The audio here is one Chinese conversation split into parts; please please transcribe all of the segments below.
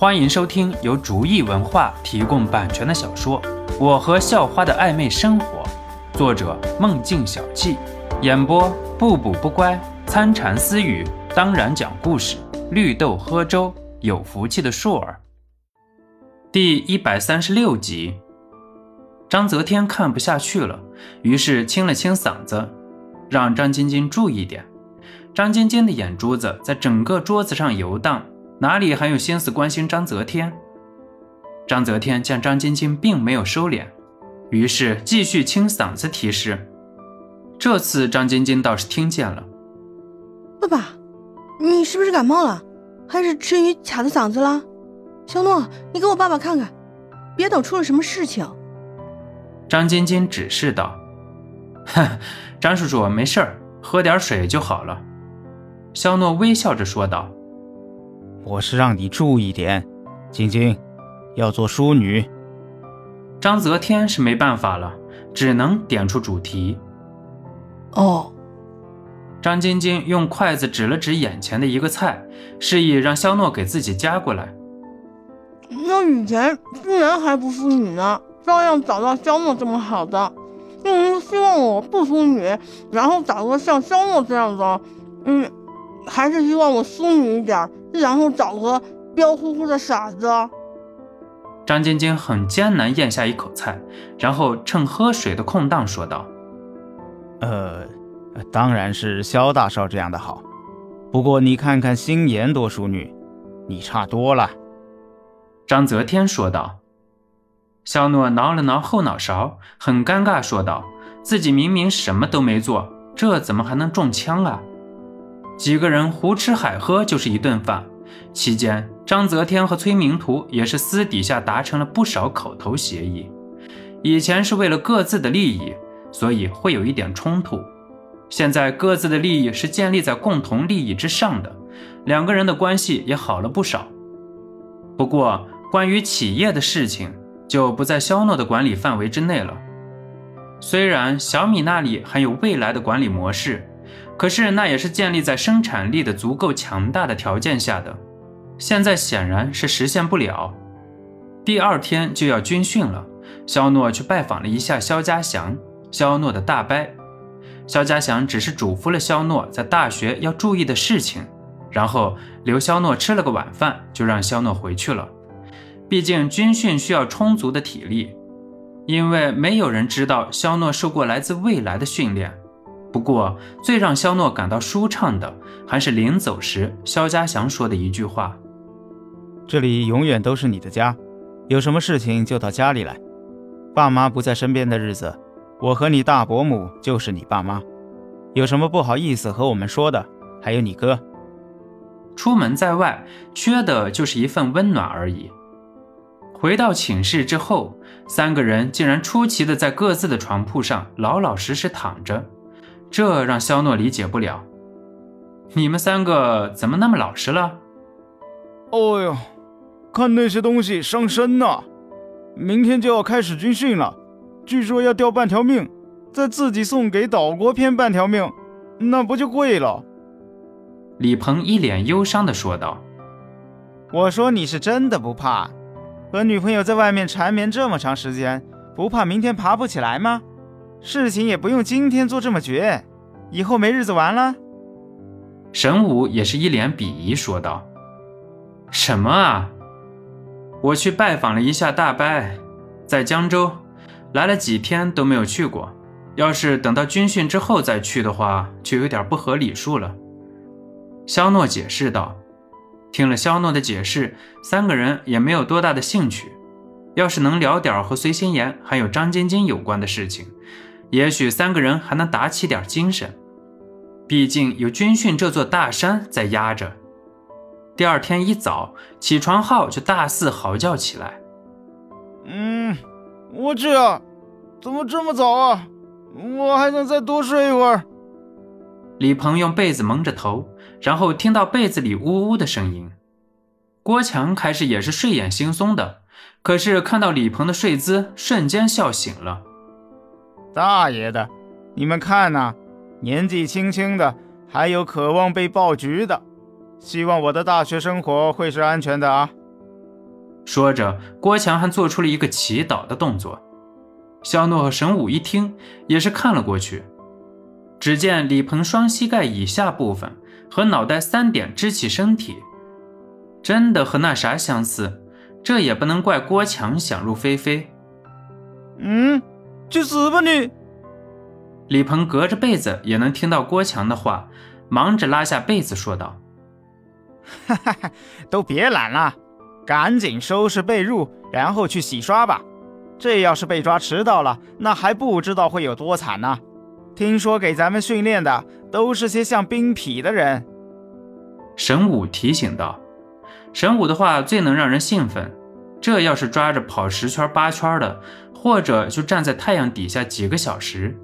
欢迎收听由竹意文化提供版权的小说《我和校花的暧昧生活》，作者梦境小憩，演播不补不乖、参禅私语，当然讲故事，绿豆喝粥，有福气的硕儿。第一百三十六集，张泽天看不下去了，于是清了清嗓子，让张晶晶注意点。张晶晶的眼珠子在整个桌子上游荡。哪里还有心思关心张泽天？张泽天见张晶晶并没有收敛，于是继续清嗓子提示。这次张晶晶倒是听见了：“爸爸，你是不是感冒了？还是吃鱼卡的嗓子了？肖诺，你给我爸爸看看，别等出了什么事情。”张晶晶指示道：“哼，张叔叔没事儿，喝点水就好了。”肖诺微笑着说道。我是让你注意点，晶晶，要做淑女。章泽天是没办法了，只能点出主题。哦。张晶晶用筷子指了指眼前的一个菜，示意让肖诺给自己夹过来。那以前居然还不淑女呢，照样找到肖诺这么好的，嗯，希望我不淑女，然后找个像肖诺这样的，嗯，还是希望我淑女一点。然后找个彪呼呼的傻子。张晶晶很艰难咽下一口菜，然后趁喝水的空档说道：“呃，当然是肖大少这样的好。不过你看看心妍多淑女，你差多了。”张泽天说道。肖诺挠了挠后脑勺，很尴尬说道：“自己明明什么都没做，这怎么还能中枪啊？”几个人胡吃海喝就是一顿饭，期间张泽天和崔明图也是私底下达成了不少口头协议。以前是为了各自的利益，所以会有一点冲突。现在各自的利益是建立在共同利益之上的，两个人的关系也好了不少。不过关于企业的事情就不在肖诺的管理范围之内了。虽然小米那里还有未来的管理模式。可是那也是建立在生产力的足够强大的条件下的，现在显然是实现不了。第二天就要军训了，肖诺去拜访了一下肖家祥，肖诺的大伯。肖家祥只是嘱咐了肖诺在大学要注意的事情，然后留肖诺吃了个晚饭，就让肖诺回去了。毕竟军训需要充足的体力，因为没有人知道肖诺受过来自未来的训练。不过，最让肖诺感到舒畅的，还是临走时肖家祥说的一句话：“这里永远都是你的家，有什么事情就到家里来。爸妈不在身边的日子，我和你大伯母就是你爸妈。有什么不好意思和我们说的，还有你哥。出门在外，缺的就是一份温暖而已。”回到寝室之后，三个人竟然出奇的在各自的床铺上老老实实躺着。这让肖诺理解不了，你们三个怎么那么老实了？哦呦，看那些东西伤身呐！明天就要开始军训了，据说要掉半条命，再自己送给岛国添半条命，那不就贵了？李鹏一脸忧伤地说道：“我说你是真的不怕，和女朋友在外面缠绵这么长时间，不怕明天爬不起来吗？”事情也不用今天做这么绝，以后没日子玩了。神武也是一脸鄙夷说道：“什么啊？我去拜访了一下大伯，在江州，来了几天都没有去过。要是等到军训之后再去的话，就有点不合礼数了。”肖诺解释道。听了肖诺的解释，三个人也没有多大的兴趣。要是能聊点和随心言还有张晶晶有关的事情。也许三个人还能打起点精神，毕竟有军训这座大山在压着。第二天一早，起床号就大肆嚎叫起来。嗯，我去啊，怎么这么早啊？我还想再多睡一会儿。李鹏用被子蒙着头，然后听到被子里呜呜的声音。郭强开始也是睡眼惺忪的，可是看到李鹏的睡姿，瞬间笑醒了。大爷的，你们看呐，年纪轻轻的还有渴望被爆菊的，希望我的大学生活会是安全的啊！说着，郭强还做出了一个祈祷的动作。肖诺和神武一听，也是看了过去。只见李鹏双膝盖以下部分和脑袋三点支起身体，真的和那啥相似。这也不能怪郭强想入非非。嗯，去死吧你！李鹏隔着被子也能听到郭强的话，忙着拉下被子说道：“哈哈哈，都别懒了，赶紧收拾被褥，然后去洗刷吧。这要是被抓迟到了，那还不知道会有多惨呢。”听说给咱们训练的都是些像兵痞的人，神武提醒道。神武的话最能让人兴奋，这要是抓着跑十圈八圈的，或者就站在太阳底下几个小时，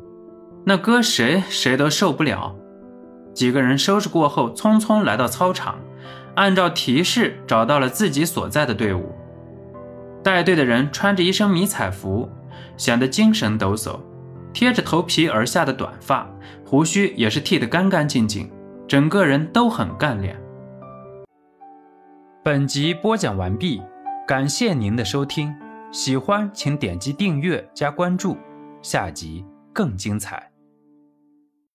那搁谁谁都受不了。几个人收拾过后，匆匆来到操场，按照提示找到了自己所在的队伍。带队的人穿着一身迷彩服，显得精神抖擞。贴着头皮而下的短发，胡须也是剃得干干净净，整个人都很干练。本集播讲完毕，感谢您的收听，喜欢请点击订阅加关注，下集更精彩。